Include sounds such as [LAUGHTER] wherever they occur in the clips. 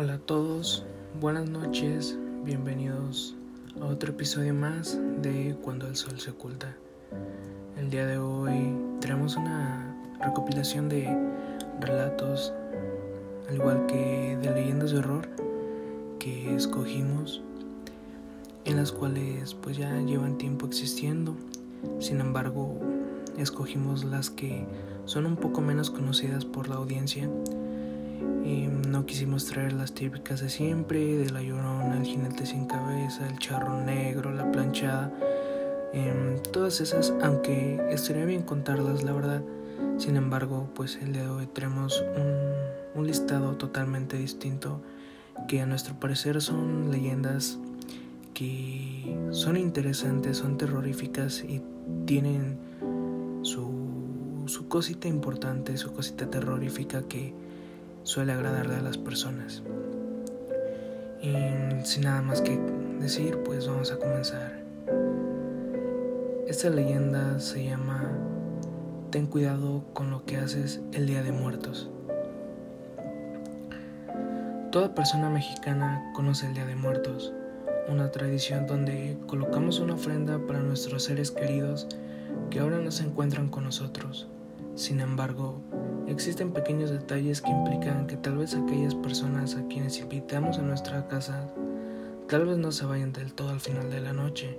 Hola a todos, buenas noches, bienvenidos a otro episodio más de Cuando el Sol se oculta. El día de hoy tenemos una recopilación de relatos, al igual que de leyendas de horror que escogimos, en las cuales pues ya llevan tiempo existiendo. Sin embargo, escogimos las que son un poco menos conocidas por la audiencia no quisimos traer las típicas de siempre, de la llorona, el jinete sin cabeza, el charro negro, la planchada. Em, todas esas, aunque estaría bien contarlas, la verdad. Sin embargo, pues el día de hoy tenemos un, un listado totalmente distinto que a nuestro parecer son leyendas que son interesantes, son terroríficas y tienen su, su cosita importante, su cosita terrorífica que suele agradarle a las personas. Y sin nada más que decir, pues vamos a comenzar. Esta leyenda se llama Ten cuidado con lo que haces el Día de Muertos. Toda persona mexicana conoce el Día de Muertos, una tradición donde colocamos una ofrenda para nuestros seres queridos que ahora no se encuentran con nosotros. Sin embargo, Existen pequeños detalles que implican que tal vez aquellas personas a quienes invitamos a nuestra casa tal vez no se vayan del todo al final de la noche.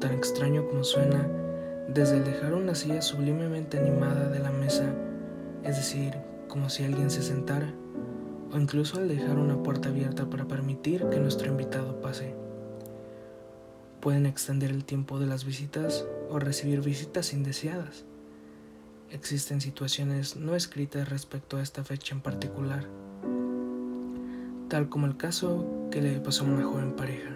Tan extraño como suena, desde el dejar una silla sublimemente animada de la mesa, es decir, como si alguien se sentara, o incluso al dejar una puerta abierta para permitir que nuestro invitado pase. Pueden extender el tiempo de las visitas o recibir visitas indeseadas. Existen situaciones no escritas respecto a esta fecha en particular, tal como el caso que le pasó a una joven pareja.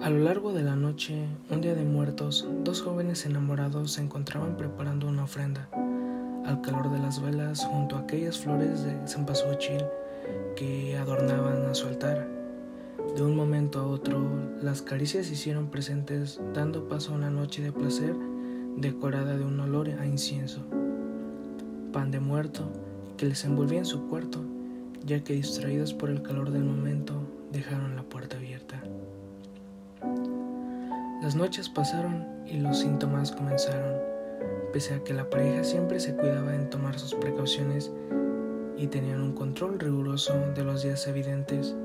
A lo largo de la noche, un día de muertos, dos jóvenes enamorados se encontraban preparando una ofrenda al calor de las velas junto a aquellas flores de cempasúchil que adornaban a su altar. De un momento a otro, las caricias se hicieron presentes, dando paso a una noche de placer decorada de un olor a incienso, pan de muerto que les envolvía en su cuarto, ya que distraídos por el calor del momento dejaron la puerta abierta. Las noches pasaron y los síntomas comenzaron, pese a que la pareja siempre se cuidaba en tomar sus precauciones y tenían un control riguroso de los días evidentes,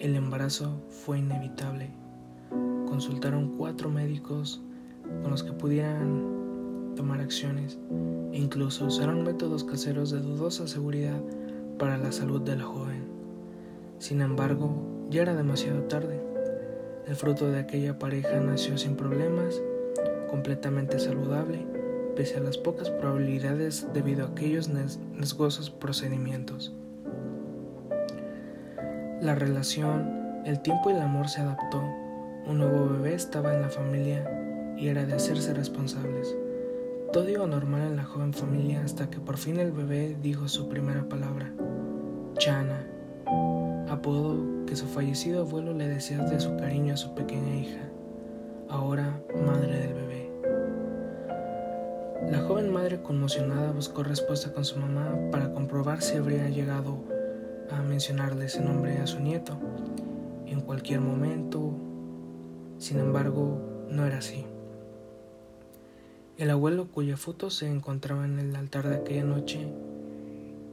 el embarazo fue inevitable. Consultaron cuatro médicos con los que pudieran tomar acciones e incluso usaron métodos caseros de dudosa seguridad para la salud de la joven. Sin embargo, ya era demasiado tarde. El fruto de aquella pareja nació sin problemas, completamente saludable, pese a las pocas probabilidades debido a aquellos nesgosos procedimientos. La relación, el tiempo y el amor se adaptó. Un nuevo bebé estaba en la familia y era de hacerse responsables. Todo iba normal en la joven familia hasta que por fin el bebé dijo su primera palabra, Chana, apodo que su fallecido abuelo le decía de su cariño a su pequeña hija, ahora madre del bebé. La joven madre conmocionada buscó respuesta con su mamá para comprobar si habría llegado a mencionarle ese nombre a su nieto en cualquier momento. Sin embargo, no era así. El abuelo cuya foto se encontraba en el altar de aquella noche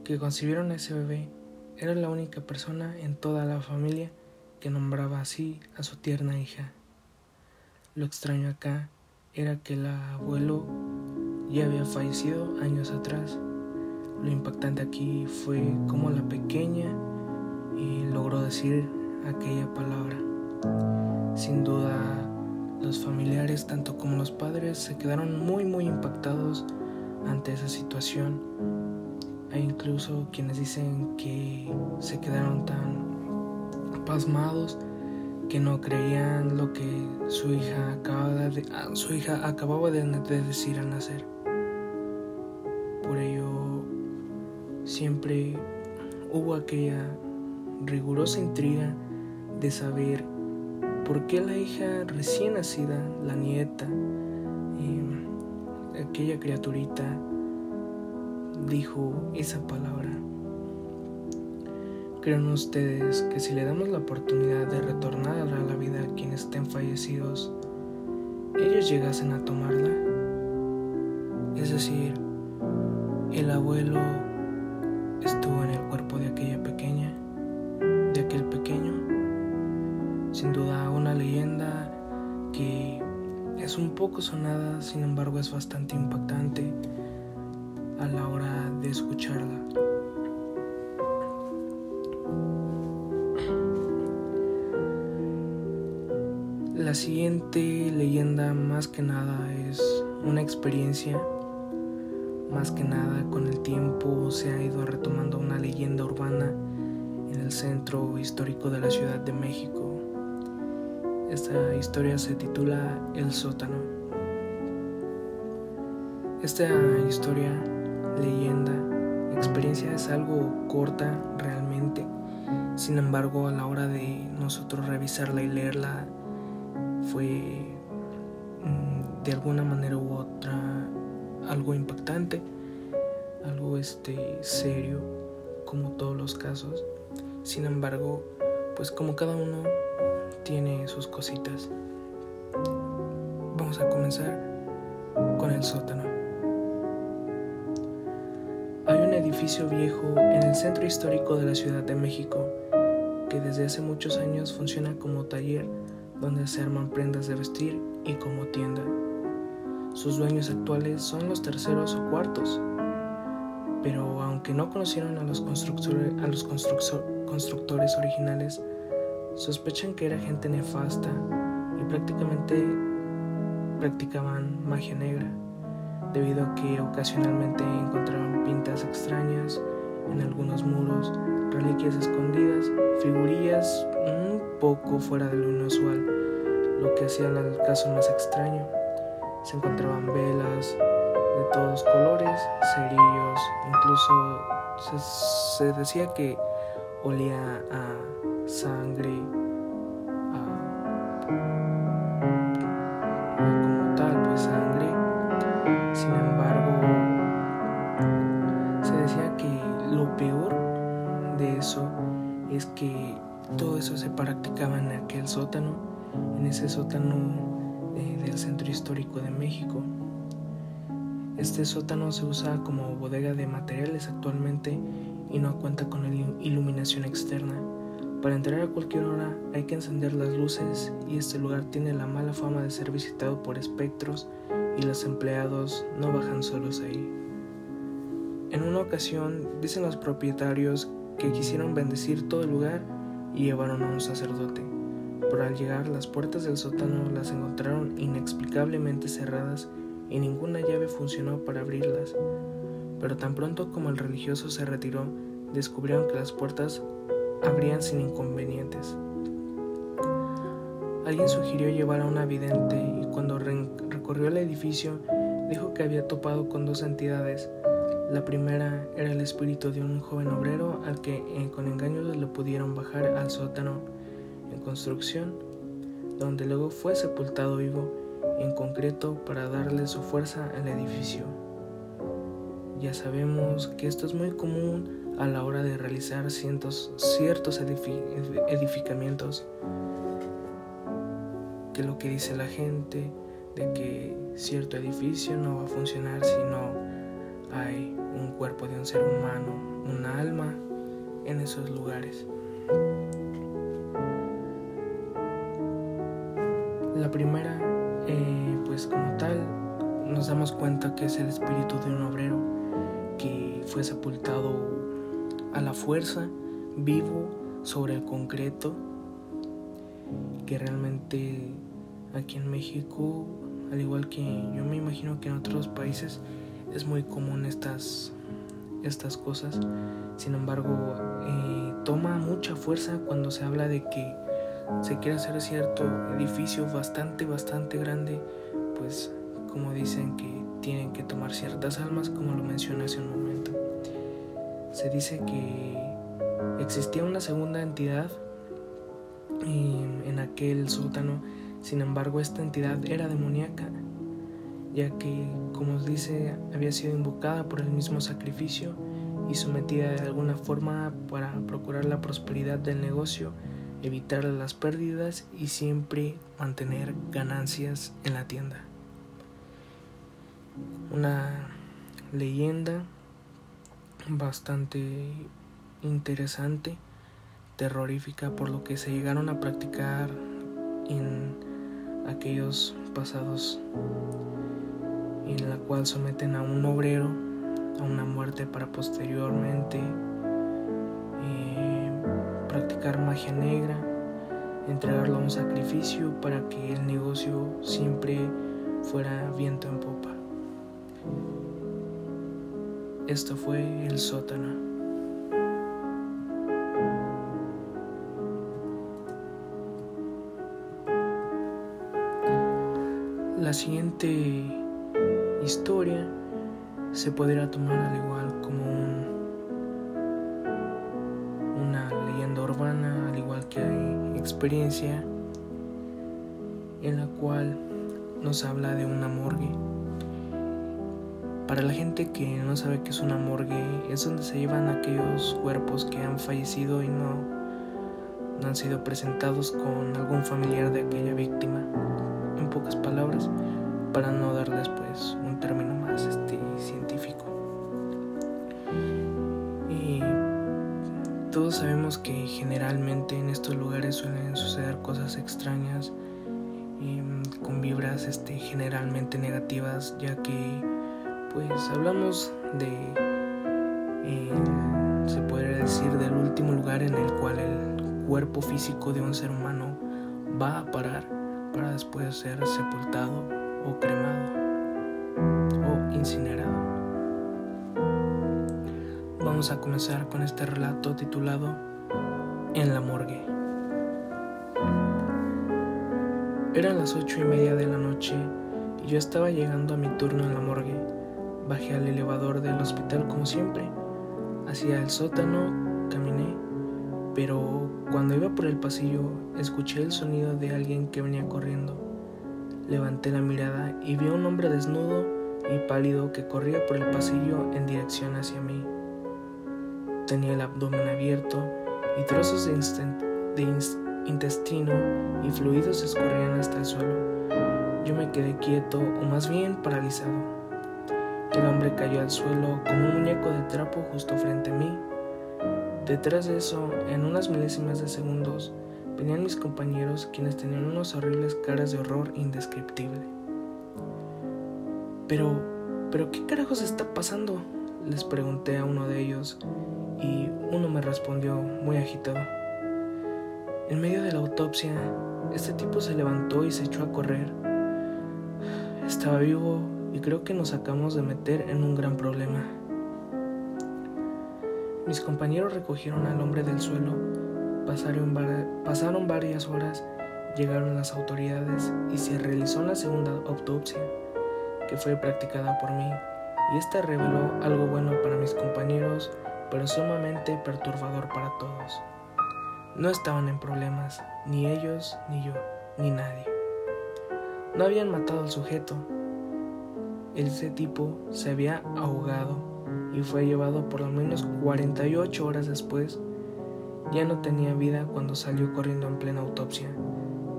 que concibieron a ese bebé era la única persona en toda la familia que nombraba así a su tierna hija. Lo extraño acá era que el abuelo ya había fallecido años atrás. Lo impactante aquí fue cómo la pequeña eh, logró decir aquella palabra. Sin duda los familiares, tanto como los padres, se quedaron muy muy impactados ante esa situación. Hay incluso quienes dicen que se quedaron tan pasmados que no creían lo que su hija acababa de, ah, su hija acababa de, de decir al nacer. Por ello, siempre hubo aquella rigurosa intriga de saber ¿Por qué la hija recién nacida, la nieta, aquella criaturita, dijo esa palabra? ¿Creen ustedes que si le damos la oportunidad de retornar a la vida a quienes estén fallecidos, ellos llegasen a tomarla? Es decir, el abuelo estuvo en el cuerpo de aquella pequeña, de aquel pequeño. Sin duda una leyenda que es un poco sonada, sin embargo es bastante impactante a la hora de escucharla. La siguiente leyenda más que nada es una experiencia, más que nada con el tiempo se ha ido retomando una leyenda urbana en el centro histórico de la Ciudad de México. Esta historia se titula El sótano. Esta historia, leyenda, experiencia es algo corta realmente. Sin embargo, a la hora de nosotros revisarla y leerla, fue mm, de alguna manera u otra algo impactante, algo este serio, como todos los casos. Sin embargo, pues como cada uno tiene sus cositas. Vamos a comenzar con el sótano. Hay un edificio viejo en el centro histórico de la Ciudad de México que desde hace muchos años funciona como taller donde se arman prendas de vestir y como tienda. Sus dueños actuales son los terceros o cuartos, pero aunque no conocieron a los, a los constructores originales, sospechan que era gente nefasta y prácticamente practicaban magia negra, debido a que ocasionalmente encontraban pintas extrañas en algunos muros, reliquias escondidas, figurillas un poco fuera de lo inusual, lo que hacía el caso más extraño. Se encontraban velas de todos colores, cerillos, incluso se, decía que olía a sangre, a, como tal, pues sangre. Sin embargo, se decía que lo peor de eso es que todo eso se practicaba en aquel sótano, en ese sótano eh, del centro histórico de México. Este sótano se usa como bodega de materiales actualmente y no cuenta con iluminación externa. Para entrar a cualquier hora hay que encender las luces y este lugar tiene la mala fama de ser visitado por espectros y los empleados no bajan solos ahí. En una ocasión dicen los propietarios que quisieron bendecir todo el lugar y llevaron a un sacerdote. Pero al llegar las puertas del sótano las encontraron inexplicablemente cerradas y ninguna llave funcionó para abrirlas. Pero tan pronto como el religioso se retiró, descubrieron que las puertas abrían sin inconvenientes. Alguien sugirió llevar a una vidente y cuando recorrió el edificio dijo que había topado con dos entidades la primera era el espíritu de un joven obrero al que eh, con engaños le pudieron bajar al sótano en construcción, donde luego fue sepultado vivo, en concreto para darle su fuerza al edificio. Ya sabemos que esto es muy común a la hora de realizar cientos, ciertos edificamientos, que lo que dice la gente de que cierto edificio no va a funcionar si no hay un cuerpo de un ser humano, un alma en esos lugares. La primera, eh, pues como tal, nos damos cuenta que es el espíritu de un obrero que fue sepultado a la fuerza, vivo, sobre el concreto, que realmente aquí en México, al igual que yo me imagino que en otros países, es muy común estas, estas cosas. Sin embargo, eh, toma mucha fuerza cuando se habla de que se quiere hacer cierto edificio bastante, bastante grande, pues como dicen que tienen que tomar ciertas almas, como lo mencioné hace un momento. Se dice que existía una segunda entidad en, aquel sótano, sin embargo esta entidad era demoníaca ya que, como dice, había sido invocada por el mismo sacrificio y sometida de alguna forma para procurar la prosperidad del negocio, evitar las pérdidas y siempre mantener ganancias en la tienda. Una leyenda bastante interesante, terrorífica por lo que se llegaron a practicar en aquellos pasados en la cual someten a un obrero a una muerte para posteriormente eh, practicar magia negra, entregarlo a un sacrificio para que el negocio siempre fuera viento en popa. Esto fue el sótano. La siguiente historia se podría tomar al igual como una leyenda urbana, al igual que hay experiencia en la cual nos habla de una morgue. Para la gente que no sabe qué es una morgue, es donde se llevan aquellos cuerpos que han fallecido y no, no han sido presentados con algún familiar de aquella víctima pocas palabras para no dar después un término más este, científico. Y todos sabemos que generalmente en estos lugares suelen suceder cosas extrañas em, con vibras este, generalmente negativas, ya que pues hablamos de, se podría decir, del último lugar en el cual el cuerpo físico de un ser humano va a parar para después ser sepultado o cremado o incinerado. Vamos a comenzar con este relato titulado En la morgue. Eran las ocho y media de la noche y yo estaba llegando a mi turno en la morgue. Bajé al elevador del hospital como siempre. Hacia el sótano caminé pero cuando iba por el pasillo escuché el sonido de alguien que venía corriendo. Levanté la mirada y vi a un hombre desnudo y pálido que corría por el pasillo en dirección hacia mí. Tenía el abdomen abierto y trozos de, intestino y fluidos escurrían hasta el suelo. Yo me quedé quieto o más bien paralizado. El hombre cayó al suelo como un muñeco de trapo justo frente a mí Detrás de eso, en unas milésimas de segundos, venían mis compañeros quienes tenían unas horribles caras de horror indescriptible. Pero, pero ¿qué carajos está pasando? Les pregunté a uno de ellos y uno me respondió muy agitado. En medio de la autopsia, este tipo se levantó y se echó a correr. Estaba vivo y creo que nos acabamos de meter en un gran problema. Mis compañeros recogieron al hombre del suelo, pasaron, pasaron varias horas, llegaron las autoridades y se realizó una segunda autopsia que fue practicada por mí y esta reveló algo bueno para mis compañeros, pero sumamente perturbador para todos. No estaban en problemas, ni ellos, ni yo, ni nadie. No habían matado al sujeto. Ese tipo se había ahogado y fue llevado por lo menos 48 horas después. Ya no tenía vida cuando salió corriendo en plena autopsia.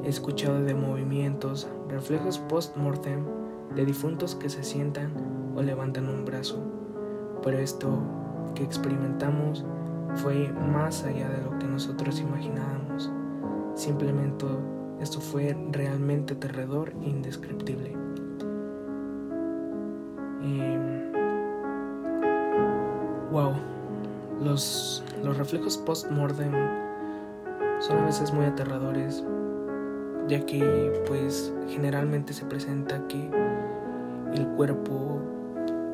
Escuchado de movimientos, reflejos post-mortem de difuntos que se sientan o levantan un brazo. Pero esto que experimentamos fue más allá de lo que nosotros imaginábamos. Simplemente esto fue realmente aterrador e indescriptible. Wow, los, los reflejos post-mortem son a veces muy aterradores, ya que pues generalmente se presenta que el cuerpo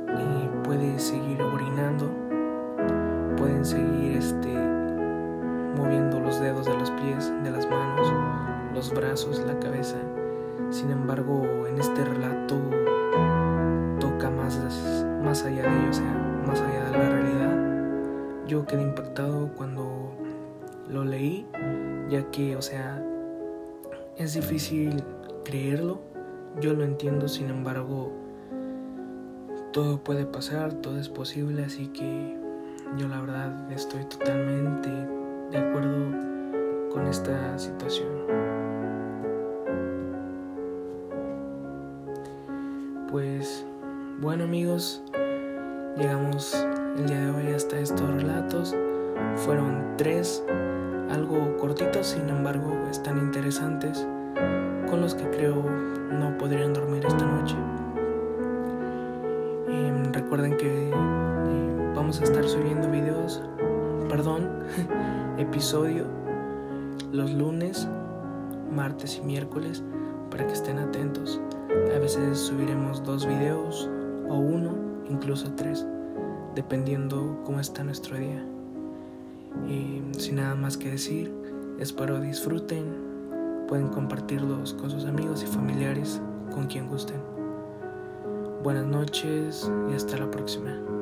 eh, puede seguir orinando, pueden seguir este, moviendo los dedos de los pies, de las manos, los brazos, la cabeza. Sin embargo, en este relato toca más, más allá de ello, o sea, más allá de la realidad. Yo quedé impactado cuando lo leí, ya que, o sea, es difícil creerlo, yo lo entiendo, sin embargo, todo puede pasar, todo es posible, así que yo la verdad estoy totalmente de acuerdo con esta situación. Pues bueno amigos, llegamos el día de hoy hasta estos relatos. Fueron tres, algo cortitos, sin embargo están interesantes, con los que creo no podrían dormir esta noche. Em, recuerden que eh, vamos a estar subiendo videos, perdón, [LAUGHS] episodio los lunes, martes y miércoles para que estén atentos. A veces subiremos dos videos o uno, incluso tres, dependiendo cómo está nuestro día. Y sin nada más que decir, espero disfruten, pueden compartirlos con sus amigos y familiares, con quien gusten. Buenas noches y hasta la próxima.